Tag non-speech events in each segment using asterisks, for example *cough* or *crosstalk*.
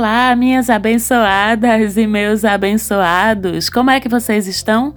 Olá, minhas abençoadas e meus abençoados, como é que vocês estão?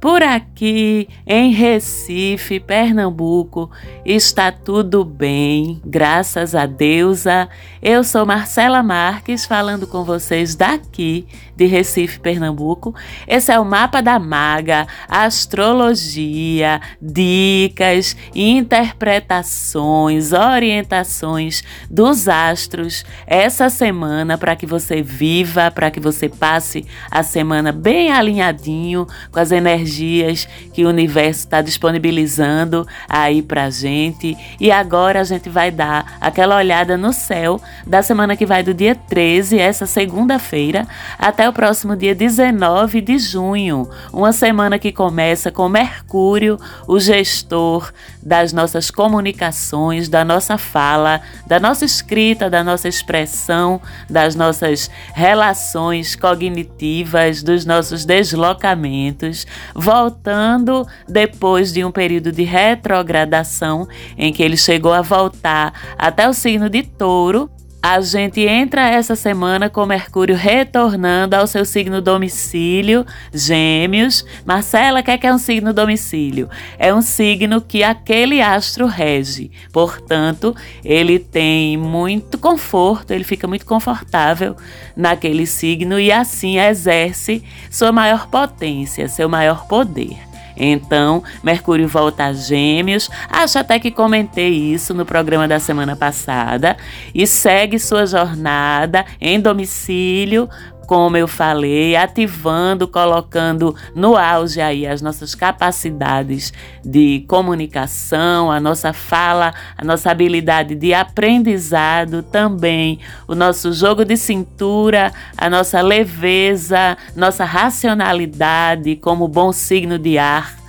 Por aqui em Recife, Pernambuco, está tudo bem, graças a deusa. Eu sou Marcela Marques, falando com vocês daqui de Recife, Pernambuco. Esse é o mapa da maga, astrologia, dicas, interpretações, orientações dos astros essa semana para que você viva, para que você passe a semana bem alinhadinho com as energias energias que o universo está disponibilizando aí pra gente. E agora a gente vai dar aquela olhada no céu da semana que vai do dia 13, essa segunda-feira, até o próximo dia 19 de junho. Uma semana que começa com Mercúrio, o gestor das nossas comunicações, da nossa fala, da nossa escrita, da nossa expressão, das nossas relações cognitivas, dos nossos deslocamentos, voltando depois de um período de retrogradação em que ele chegou a voltar até o signo de Touro a gente entra essa semana com Mercúrio retornando ao seu signo domicílio, Gêmeos. Marcela, o que é, que é um signo domicílio? É um signo que aquele astro rege. Portanto, ele tem muito conforto, ele fica muito confortável naquele signo e assim exerce sua maior potência, seu maior poder. Então, Mercúrio volta a Gêmeos. Acho até que comentei isso no programa da semana passada. E segue sua jornada em domicílio como eu falei, ativando, colocando no auge aí as nossas capacidades de comunicação, a nossa fala, a nossa habilidade de aprendizado também, o nosso jogo de cintura, a nossa leveza, nossa racionalidade como bom signo de ar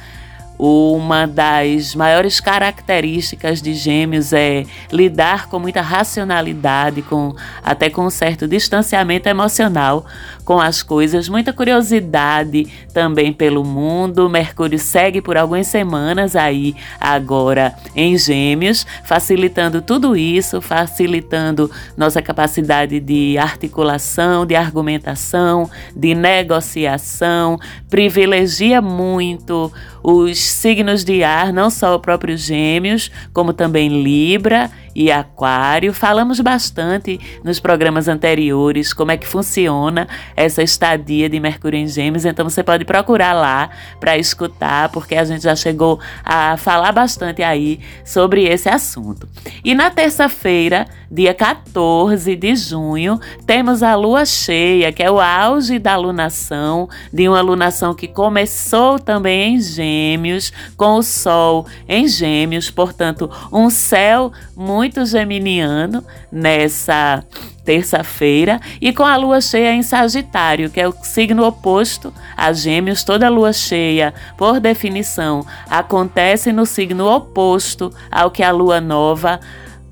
uma das maiores características de Gêmeos é lidar com muita racionalidade, com até com um certo distanciamento emocional com as coisas, muita curiosidade também pelo mundo. Mercúrio segue por algumas semanas aí agora em Gêmeos, facilitando tudo isso, facilitando nossa capacidade de articulação, de argumentação, de negociação, privilegia muito os signos de ar, não só o próprio Gêmeos, como também Libra e Aquário. Falamos bastante nos programas anteriores como é que funciona essa estadia de Mercúrio em Gêmeos, então você pode procurar lá para escutar, porque a gente já chegou a falar bastante aí sobre esse assunto. E na terça-feira, dia 14 de junho, temos a lua cheia, que é o auge da alunação, de uma alunação que começou também em Gêmeos, com o Sol em Gêmeos, portanto, um céu muito muito geminiano nessa terça-feira e com a lua cheia em Sagitário, que é o signo oposto a Gêmeos. Toda lua cheia, por definição, acontece no signo oposto ao que a lua nova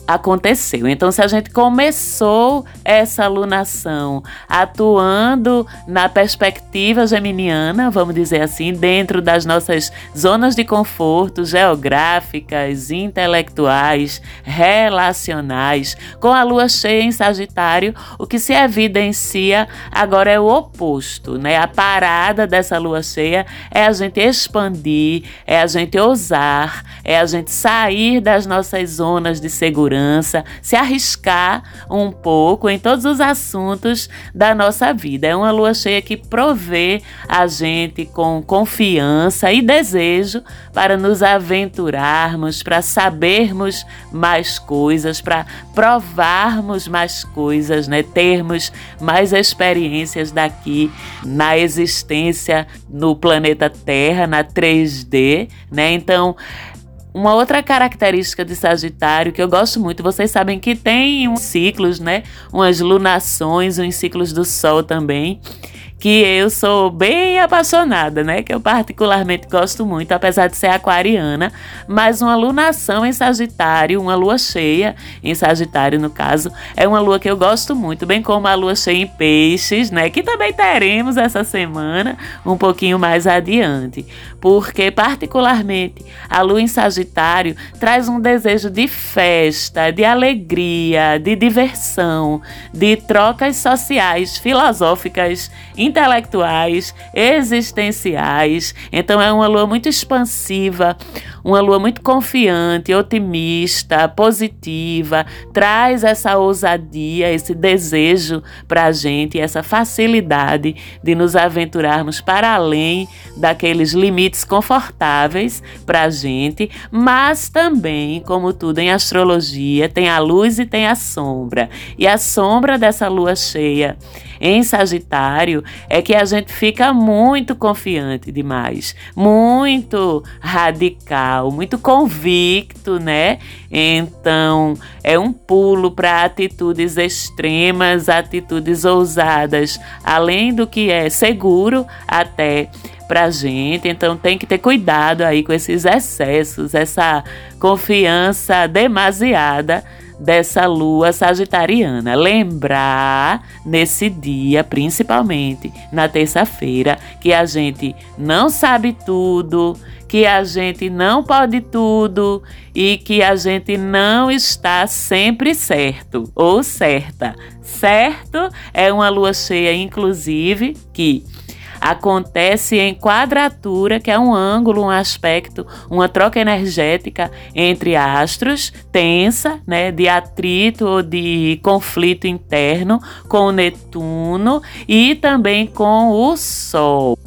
aconteceu. Então, se a gente começou essa alunação atuando na perspectiva geminiana, vamos dizer assim, dentro das nossas zonas de conforto geográficas, intelectuais, relacionais, com a lua cheia em Sagitário, o que se evidencia agora é o oposto, né? A parada dessa lua cheia é a gente expandir, é a gente ousar, é a gente sair das nossas zonas de segurança segurança, se arriscar um pouco em todos os assuntos da nossa vida. É uma lua cheia que provê a gente com confiança e desejo para nos aventurarmos, para sabermos mais coisas, para provarmos mais coisas, né? Termos mais experiências daqui na existência no planeta Terra, na 3D, né? Então, uma outra característica de Sagitário que eu gosto muito, vocês sabem que tem uns ciclos, né? Umas lunações, uns ciclos do Sol também que eu sou bem apaixonada, né? Que eu particularmente gosto muito, apesar de ser aquariana, mas uma lunação em Sagitário, uma lua cheia em Sagitário no caso, é uma lua que eu gosto muito, bem como a lua cheia em Peixes, né? Que também teremos essa semana, um pouquinho mais adiante, porque particularmente a lua em Sagitário traz um desejo de festa, de alegria, de diversão, de trocas sociais, filosóficas, intelectuais, existenciais. Então é uma lua muito expansiva, uma lua muito confiante, otimista, positiva, traz essa ousadia, esse desejo para a gente, essa facilidade de nos aventurarmos para além daqueles limites confortáveis para a gente, mas também, como tudo em astrologia, tem a luz e tem a sombra. E a sombra dessa lua cheia em Sagitário é que a gente fica muito confiante demais, muito radical, muito convicto, né? Então, é um pulo para atitudes extremas, atitudes ousadas, além do que é seguro até pra gente. Então tem que ter cuidado aí com esses excessos, essa confiança demasiada dessa lua sagitariana. Lembrar nesse dia, principalmente na terça-feira, que a gente não sabe tudo, que a gente não pode tudo e que a gente não está sempre certo ou certa. Certo é uma lua cheia, inclusive, que acontece em quadratura, que é um ângulo, um aspecto, uma troca energética entre astros, tensa, né, de atrito ou de conflito interno com o Netuno e também com o Sol.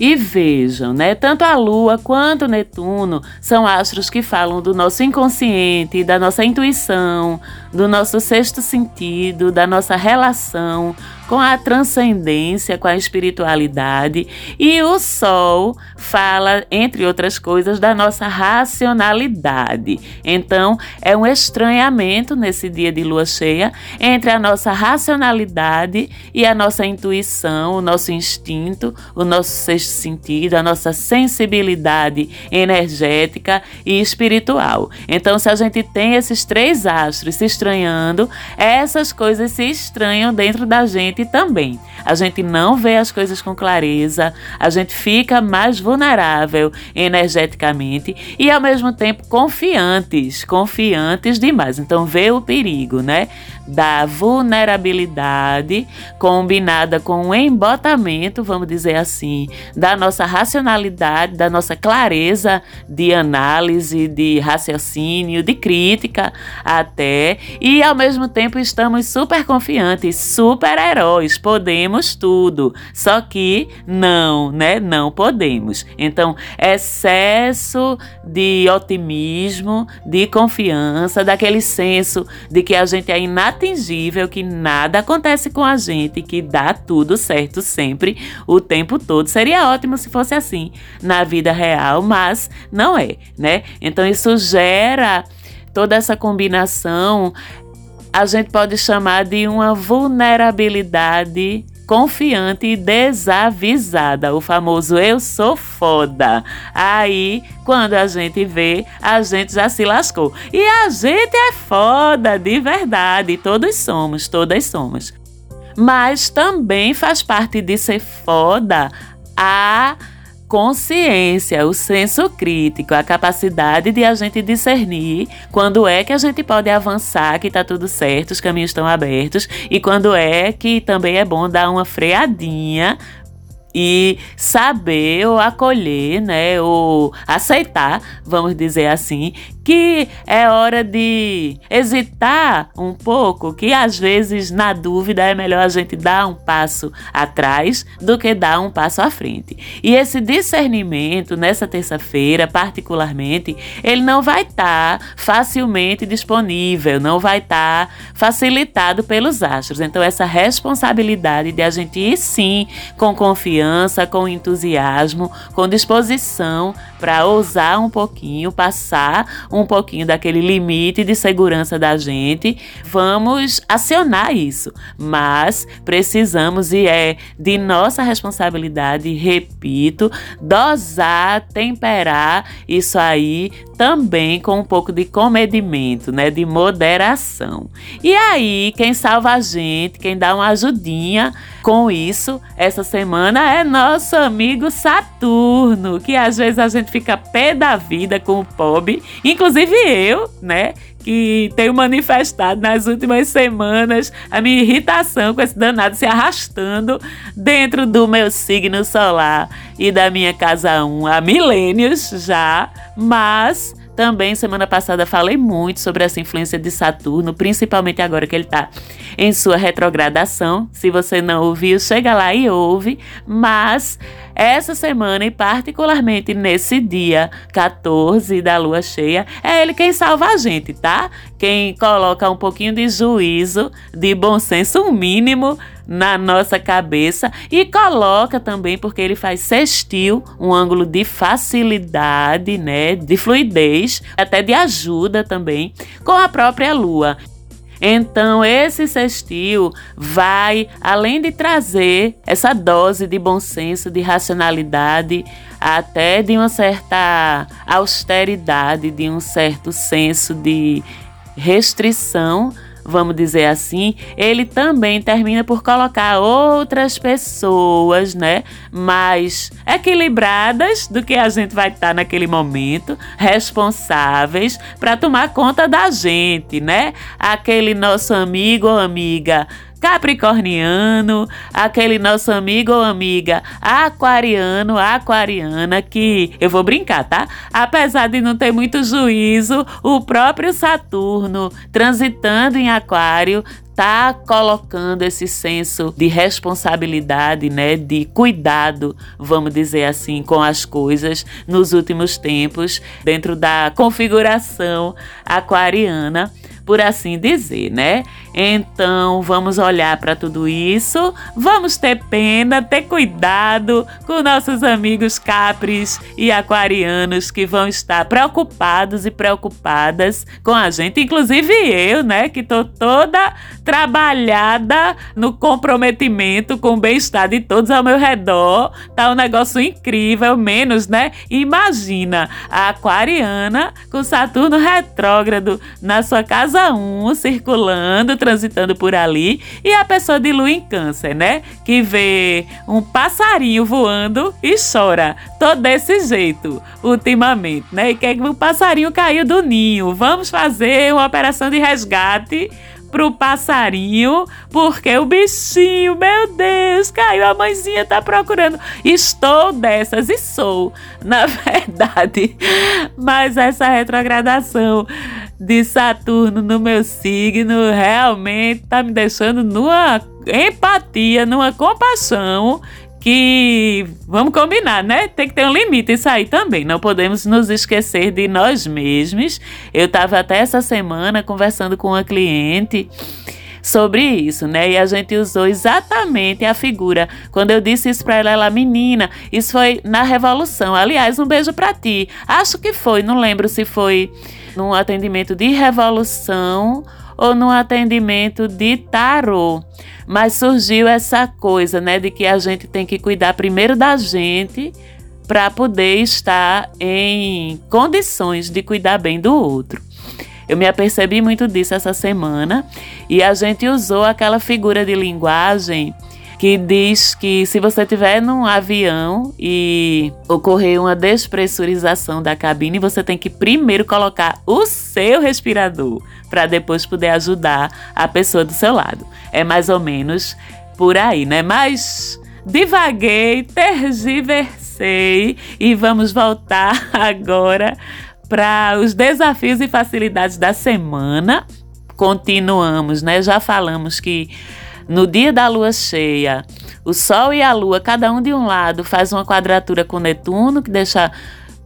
E vejam, né? Tanto a Lua quanto Netuno são astros que falam do nosso inconsciente, da nossa intuição, do nosso sexto sentido, da nossa relação com a transcendência, com a espiritualidade. E o Sol fala, entre outras coisas, da nossa racionalidade. Então, é um estranhamento nesse dia de lua cheia entre a nossa racionalidade e a nossa intuição, o nosso instinto, o nosso sexto sentido, a nossa sensibilidade energética e espiritual. Então, se a gente tem esses três astros se estranhando, essas coisas se estranham dentro da gente gente também. A gente não vê as coisas com clareza, a gente fica mais vulnerável energeticamente e ao mesmo tempo confiantes, confiantes demais. Então vê o perigo, né? Da vulnerabilidade combinada com o embotamento, vamos dizer assim, da nossa racionalidade, da nossa clareza de análise, de raciocínio, de crítica até, e ao mesmo tempo estamos super confiantes, super heróis podemos tudo. Só que não, né? Não podemos. Então, excesso de otimismo, de confiança, daquele senso de que a gente é inatingível, que nada acontece com a gente, que dá tudo certo sempre, o tempo todo. Seria ótimo se fosse assim na vida real, mas não é, né? Então, isso gera toda essa combinação a gente pode chamar de uma vulnerabilidade confiante e desavisada, o famoso eu sou foda. Aí, quando a gente vê, a gente já se lascou. E a gente é foda, de verdade, todos somos, todas somos. Mas também faz parte de ser foda a consciência, o senso crítico, a capacidade de a gente discernir quando é que a gente pode avançar, que está tudo certo, os caminhos estão abertos, e quando é que também é bom dar uma freadinha e saber ou acolher, né, ou aceitar, vamos dizer assim, que é hora de hesitar um pouco, que às vezes na dúvida é melhor a gente dar um passo atrás do que dar um passo à frente. E esse discernimento nessa terça-feira, particularmente, ele não vai estar tá facilmente disponível, não vai estar tá facilitado pelos astros. Então essa responsabilidade de a gente ir sim com confiança, com entusiasmo, com disposição para ousar um pouquinho, passar um um pouquinho daquele limite de segurança da gente, vamos acionar isso. Mas precisamos e é de nossa responsabilidade, repito, dosar, temperar isso aí também com um pouco de comedimento, né, de moderação. E aí, quem salva a gente, quem dá uma ajudinha com isso essa semana é nosso amigo Saturno, que às vezes a gente fica pé da vida com o pobre, inclusive eu, né? que tenho manifestado nas últimas semanas a minha irritação com esse danado se arrastando dentro do meu signo solar e da minha casa 1 há milênios já, mas também semana passada falei muito sobre essa influência de Saturno, principalmente agora que ele está em sua retrogradação. Se você não ouviu, chega lá e ouve. Mas essa semana, e particularmente nesse dia 14 da lua cheia, é ele quem salva a gente, tá? Quem coloca um pouquinho de juízo, de bom senso, um mínimo na nossa cabeça e coloca também porque ele faz sextil, um ângulo de facilidade, né, de fluidez, até de ajuda também com a própria lua. Então, esse sextil vai, além de trazer essa dose de bom senso, de racionalidade, até de uma certa austeridade, de um certo senso de restrição vamos dizer assim, ele também termina por colocar outras pessoas, né, mais equilibradas do que a gente vai estar naquele momento, responsáveis para tomar conta da gente, né? Aquele nosso amigo ou amiga capricorniano, aquele nosso amigo ou amiga aquariano, aquariana, que eu vou brincar, tá? Apesar de não ter muito juízo, o próprio Saturno transitando em Aquário tá colocando esse senso de responsabilidade, né, de cuidado, vamos dizer assim, com as coisas nos últimos tempos, dentro da configuração aquariana por assim dizer, né? Então, vamos olhar para tudo isso, vamos ter pena, ter cuidado com nossos amigos capris e aquarianos que vão estar preocupados e preocupadas com a gente, inclusive eu, né, que tô toda trabalhada no comprometimento com o bem-estar de todos ao meu redor. Tá um negócio incrível, menos, né? Imagina a aquariana com Saturno retrógrado na sua casa um circulando, transitando por ali, e a pessoa de lua em câncer, né? Que vê um passarinho voando e chora. Tô desse jeito ultimamente, né? E quer que o passarinho caiu do ninho. Vamos fazer uma operação de resgate pro passarinho, porque o bichinho, meu Deus, caiu, a mãezinha tá procurando. Estou dessas e sou, *laughs* na verdade. Mas essa retrogradação de Saturno no meu signo realmente tá me deixando numa empatia, numa compaixão que vamos combinar, né? Tem que ter um limite isso aí também. Não podemos nos esquecer de nós mesmos. Eu estava até essa semana conversando com uma cliente sobre isso, né? E a gente usou exatamente a figura. Quando eu disse isso para ela, ela, menina, isso foi na Revolução. Aliás, um beijo para ti. Acho que foi, não lembro se foi num atendimento de Revolução ou num atendimento de tarô. Mas surgiu essa coisa, né, de que a gente tem que cuidar primeiro da gente para poder estar em condições de cuidar bem do outro. Eu me apercebi muito disso essa semana e a gente usou aquela figura de linguagem que diz que se você estiver num avião e ocorrer uma despressurização da cabine, você tem que primeiro colocar o seu respirador para depois poder ajudar a pessoa do seu lado. É mais ou menos por aí, né? Mas divaguei, tergiversei e vamos voltar *laughs* agora para os desafios e facilidades da semana. Continuamos, né? Já falamos que no dia da lua cheia, o Sol e a Lua, cada um de um lado, faz uma quadratura com Netuno, que deixa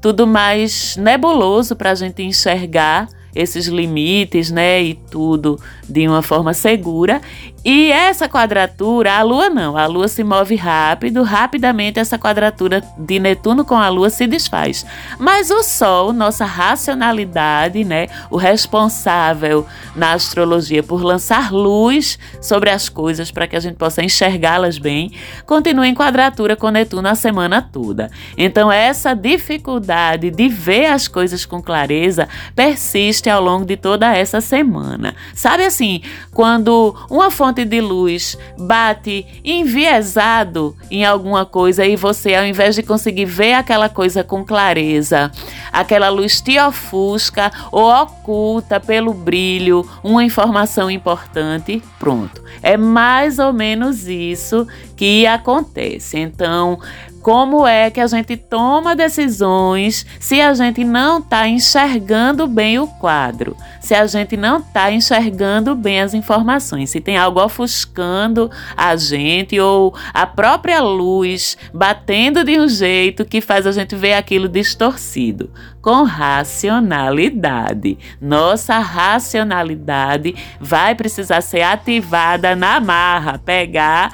tudo mais nebuloso para a gente enxergar esses limites, né, e tudo de uma forma segura. E essa quadratura, a Lua não, a Lua se move rápido, rapidamente essa quadratura de Netuno com a Lua se desfaz. Mas o Sol, nossa racionalidade, né, o responsável na astrologia por lançar luz sobre as coisas para que a gente possa enxergá-las bem, continua em quadratura com Netuno a semana toda. Então essa dificuldade de ver as coisas com clareza persiste ao longo de toda essa semana. Sabe assim, quando uma fonte de luz bate enviesado em alguma coisa e você, ao invés de conseguir ver aquela coisa com clareza, aquela luz te ofusca ou oculta pelo brilho uma informação importante, pronto. É mais ou menos isso que acontece. Então, como é que a gente toma decisões se a gente não está enxergando bem o quadro, se a gente não está enxergando bem as informações, se tem algo ofuscando a gente ou a própria luz batendo de um jeito que faz a gente ver aquilo distorcido. Com racionalidade. Nossa racionalidade vai precisar ser ativada na marra, pegar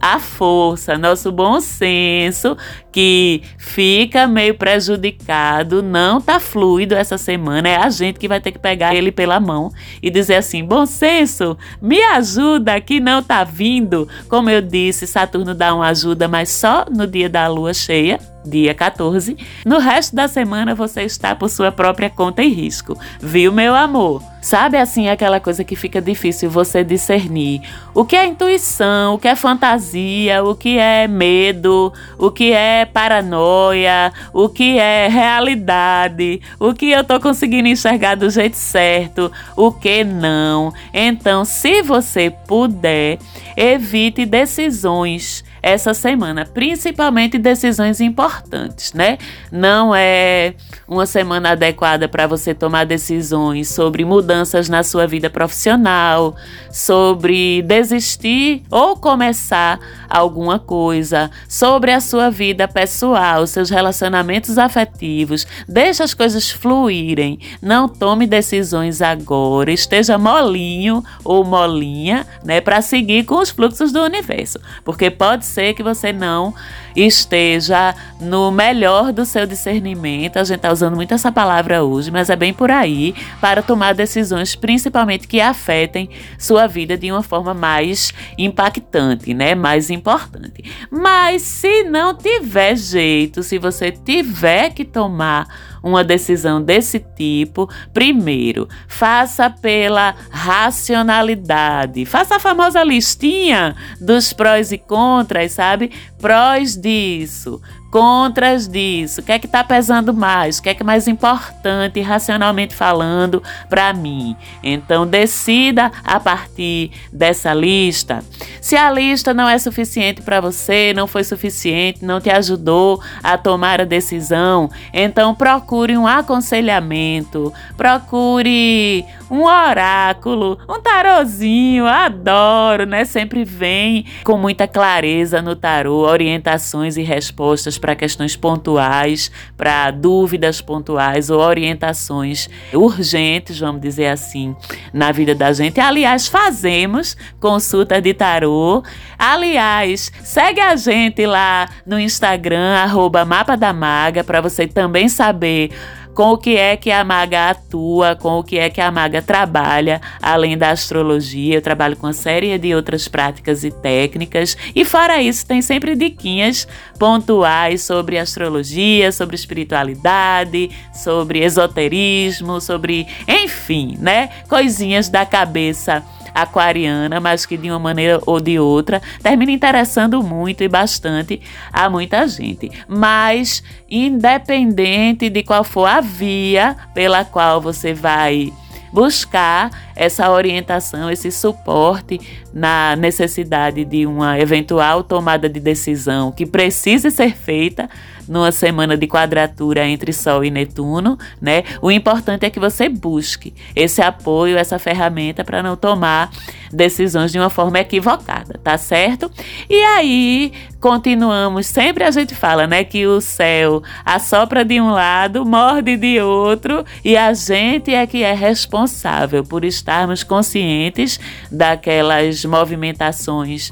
a força, nosso bom senso, que fica meio prejudicado, não tá fluido essa semana, é a gente que vai ter que pegar ele pela mão e dizer assim: bom senso, me ajuda que não tá vindo. Como eu disse, Saturno dá uma ajuda, mas só no dia da lua cheia dia 14. No resto da semana você está por sua própria conta e risco. Viu, meu amor? Sabe assim aquela coisa que fica difícil você discernir o que é intuição, o que é fantasia, o que é medo, o que é paranoia, o que é realidade, o que eu tô conseguindo enxergar do jeito certo, o que não. Então, se você puder, evite decisões essa semana, principalmente decisões importantes, né? Não é uma semana adequada para você tomar decisões sobre mudanças na sua vida profissional, sobre desistir ou começar alguma coisa, sobre a sua vida pessoal, seus relacionamentos afetivos. Deixe as coisas fluírem. Não tome decisões agora. Esteja molinho ou molinha, né, para seguir com os fluxos do universo, porque pode ser que você não esteja no melhor do seu discernimento. A gente está usando muito essa palavra hoje, mas é bem por aí para tomar decisões, principalmente que afetem sua vida de uma forma mais impactante, né? Mais importante. Mas se não tiver jeito, se você tiver que tomar uma decisão desse tipo, primeiro, faça pela racionalidade. Faça a famosa listinha dos prós e contras, sabe? Prós disso, contras disso, o que é que está pesando mais, o que é que é mais importante, racionalmente falando, para mim. Então, decida a partir dessa lista. Se a lista não é suficiente para você, não foi suficiente, não te ajudou a tomar a decisão, então procure um aconselhamento, procure um oráculo, um tarozinho, adoro, né? Sempre vem com muita clareza no tarô, orientações e respostas para questões pontuais, para dúvidas pontuais ou orientações urgentes, vamos dizer assim, na vida da gente. Aliás, fazemos consulta de tarô. Aliás, segue a gente lá no Instagram, arroba Mapa da Maga, para você também saber com o que é que a maga atua, com o que é que a maga trabalha, além da astrologia. Eu trabalho com uma série de outras práticas e técnicas. E fora isso, tem sempre diquinhas pontuais sobre astrologia, sobre espiritualidade, sobre esoterismo, sobre, enfim, né? Coisinhas da cabeça aquariana, mas que de uma maneira ou de outra termina interessando muito e bastante a muita gente. Mas, independente de qual for a via pela qual você vai buscar essa orientação, esse suporte na necessidade de uma eventual tomada de decisão que precise ser feita numa semana de quadratura entre Sol e Netuno, né? O importante é que você busque esse apoio, essa ferramenta para não tomar decisões de uma forma equivocada, tá certo? E aí, continuamos, sempre a gente fala, né, que o céu assopra de um lado, morde de outro, e a gente é que é responsável por estarmos conscientes daquelas movimentações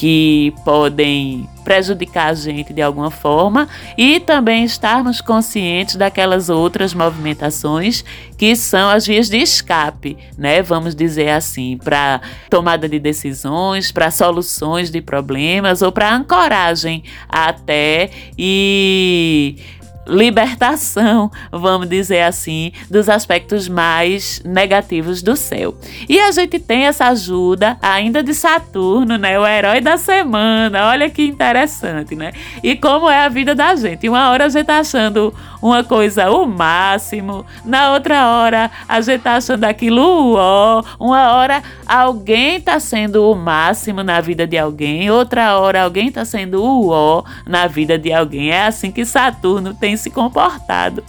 que podem prejudicar a gente de alguma forma e também estarmos conscientes daquelas outras movimentações que são as vias de escape, né? Vamos dizer assim, para tomada de decisões, para soluções de problemas ou para ancoragem até e libertação, vamos dizer assim, dos aspectos mais negativos do céu. E a gente tem essa ajuda ainda de Saturno, né? O herói da semana. Olha que interessante, né? E como é a vida da gente. Uma hora a gente tá achando uma coisa o máximo, na outra hora a gente tá achando aquilo o ó, uma hora alguém tá sendo o máximo na vida de alguém, outra hora alguém tá sendo o ó na vida de alguém. É assim que Saturno tem se comportado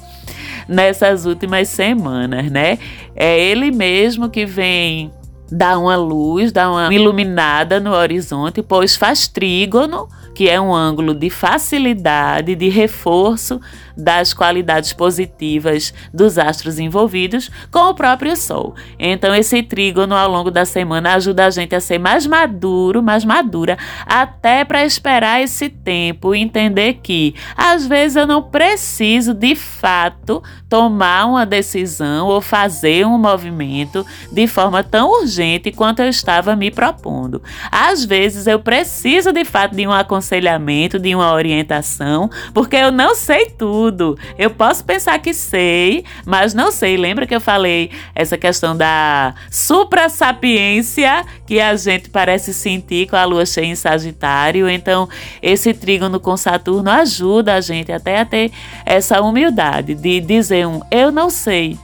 nessas últimas semanas, né? É ele mesmo que vem dar uma luz, dar uma iluminada no horizonte, pois faz trígono, que é um ângulo de facilidade, de reforço das qualidades positivas dos astros envolvidos com o próprio Sol. Então, esse trígono ao longo da semana ajuda a gente a ser mais maduro, mais madura, até para esperar esse tempo e entender que às vezes eu não preciso de fato tomar uma decisão ou fazer um movimento de forma tão urgente quanto eu estava me propondo. Às vezes eu preciso de fato de um aconselhamento, de uma orientação, porque eu não sei tudo tudo. Eu posso pensar que sei, mas não sei. Lembra que eu falei essa questão da supra-sapiência que a gente parece sentir com a lua cheia em Sagitário? Então, esse trígono com Saturno ajuda a gente até a ter essa humildade de dizer um eu não sei.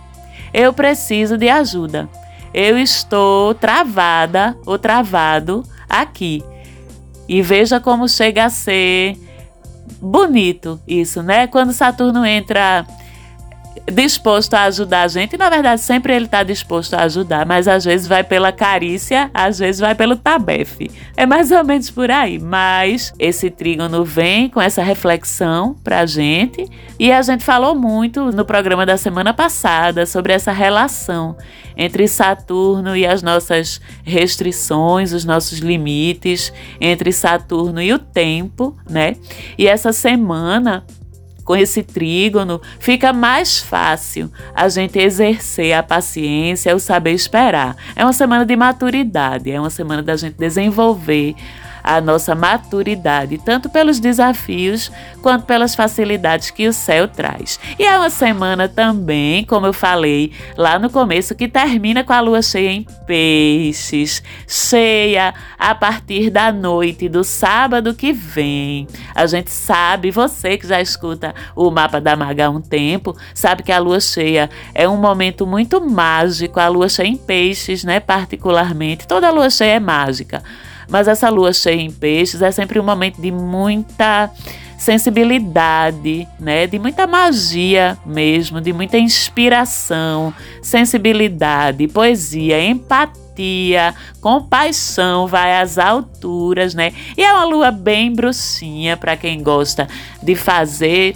Eu preciso de ajuda. Eu estou travada ou travado aqui. E veja como chega a ser bonito isso, né? Quando Saturno entra disposto a ajudar a gente, e na verdade sempre ele está disposto a ajudar, mas às vezes vai pela carícia, às vezes vai pelo tabefe. É mais ou menos por aí, mas esse trígono vem com essa reflexão pra gente, e a gente falou muito no programa da semana passada sobre essa relação entre Saturno e as nossas restrições, os nossos limites, entre Saturno e o tempo, né? E essa semana com esse trígono, fica mais fácil a gente exercer a paciência, o saber esperar. É uma semana de maturidade, é uma semana da gente desenvolver a nossa maturidade, tanto pelos desafios quanto pelas facilidades que o céu traz. E é uma semana também, como eu falei lá no começo, que termina com a lua cheia em peixes, cheia a partir da noite do sábado que vem. A gente sabe, você que já escuta o mapa da Maga há um tempo, sabe que a lua cheia é um momento muito mágico, a lua cheia em peixes, né, particularmente. Toda lua cheia é mágica. Mas essa lua cheia em peixes é sempre um momento de muita sensibilidade, né? De muita magia mesmo, de muita inspiração, sensibilidade, poesia, empatia, compaixão, vai às alturas, né? E é uma lua bem bruxinha para quem gosta de fazer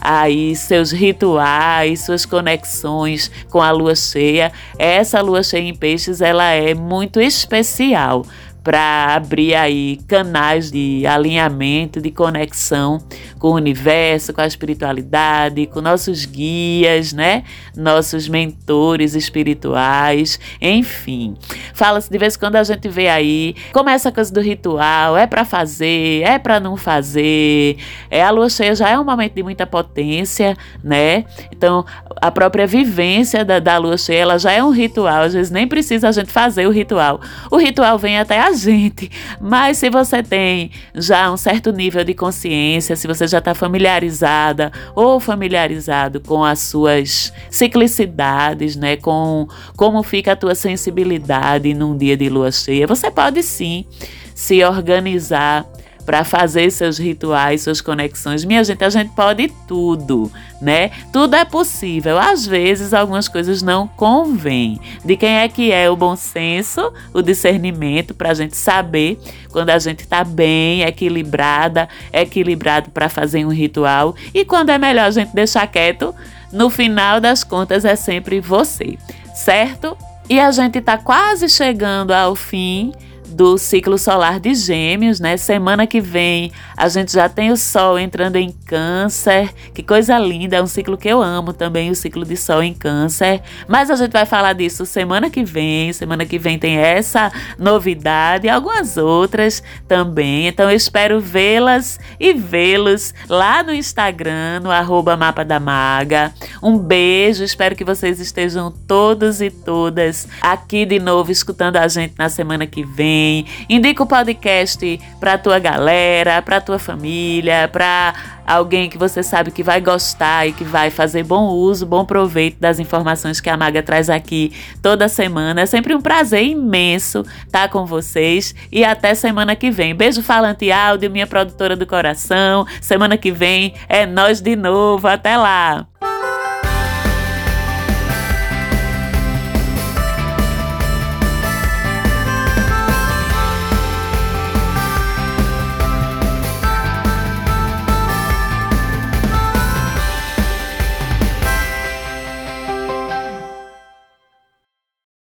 aí seus rituais, suas conexões com a lua cheia. Essa lua cheia em peixes, ela é muito especial para abrir aí canais de alinhamento, de conexão com o universo, com a espiritualidade, com nossos guias, né? Nossos mentores espirituais, enfim. Fala-se de vez em quando a gente vê aí, começa a coisa do ritual, é para fazer, é para não fazer. É a lua cheia já é um momento de muita potência, né? Então, a própria vivência da, da lua cheia, ela já é um ritual, às vezes nem precisa a gente fazer o ritual. O ritual vem até a gente. Mas se você tem já um certo nível de consciência, se você já está familiarizada ou familiarizado com as suas ciclicidades, né, com como fica a tua sensibilidade num dia de lua cheia, você pode sim se organizar para fazer seus rituais, suas conexões. Minha gente, a gente pode tudo, né? Tudo é possível. Às vezes algumas coisas não convêm. De quem é que é o bom senso, o discernimento para a gente saber quando a gente está bem, equilibrada, equilibrado para fazer um ritual e quando é melhor a gente deixar quieto. No final das contas é sempre você, certo? E a gente está quase chegando ao fim do ciclo solar de Gêmeos, né? Semana que vem a gente já tem o Sol entrando em Câncer. Que coisa linda, é um ciclo que eu amo também, o ciclo de Sol em Câncer. Mas a gente vai falar disso semana que vem. Semana que vem tem essa novidade e algumas outras também. Então eu espero vê-las e vê-los lá no Instagram, no arroba Mapa da Maga. Um beijo, espero que vocês estejam todos e todas aqui de novo escutando a gente na semana que vem Indica o podcast para tua galera, para tua família, para alguém que você sabe que vai gostar e que vai fazer bom uso, bom proveito das informações que a Maga traz aqui toda semana. É sempre um prazer imenso estar com vocês e até semana que vem. Beijo falante áudio, minha produtora do coração. Semana que vem é nós de novo. Até lá.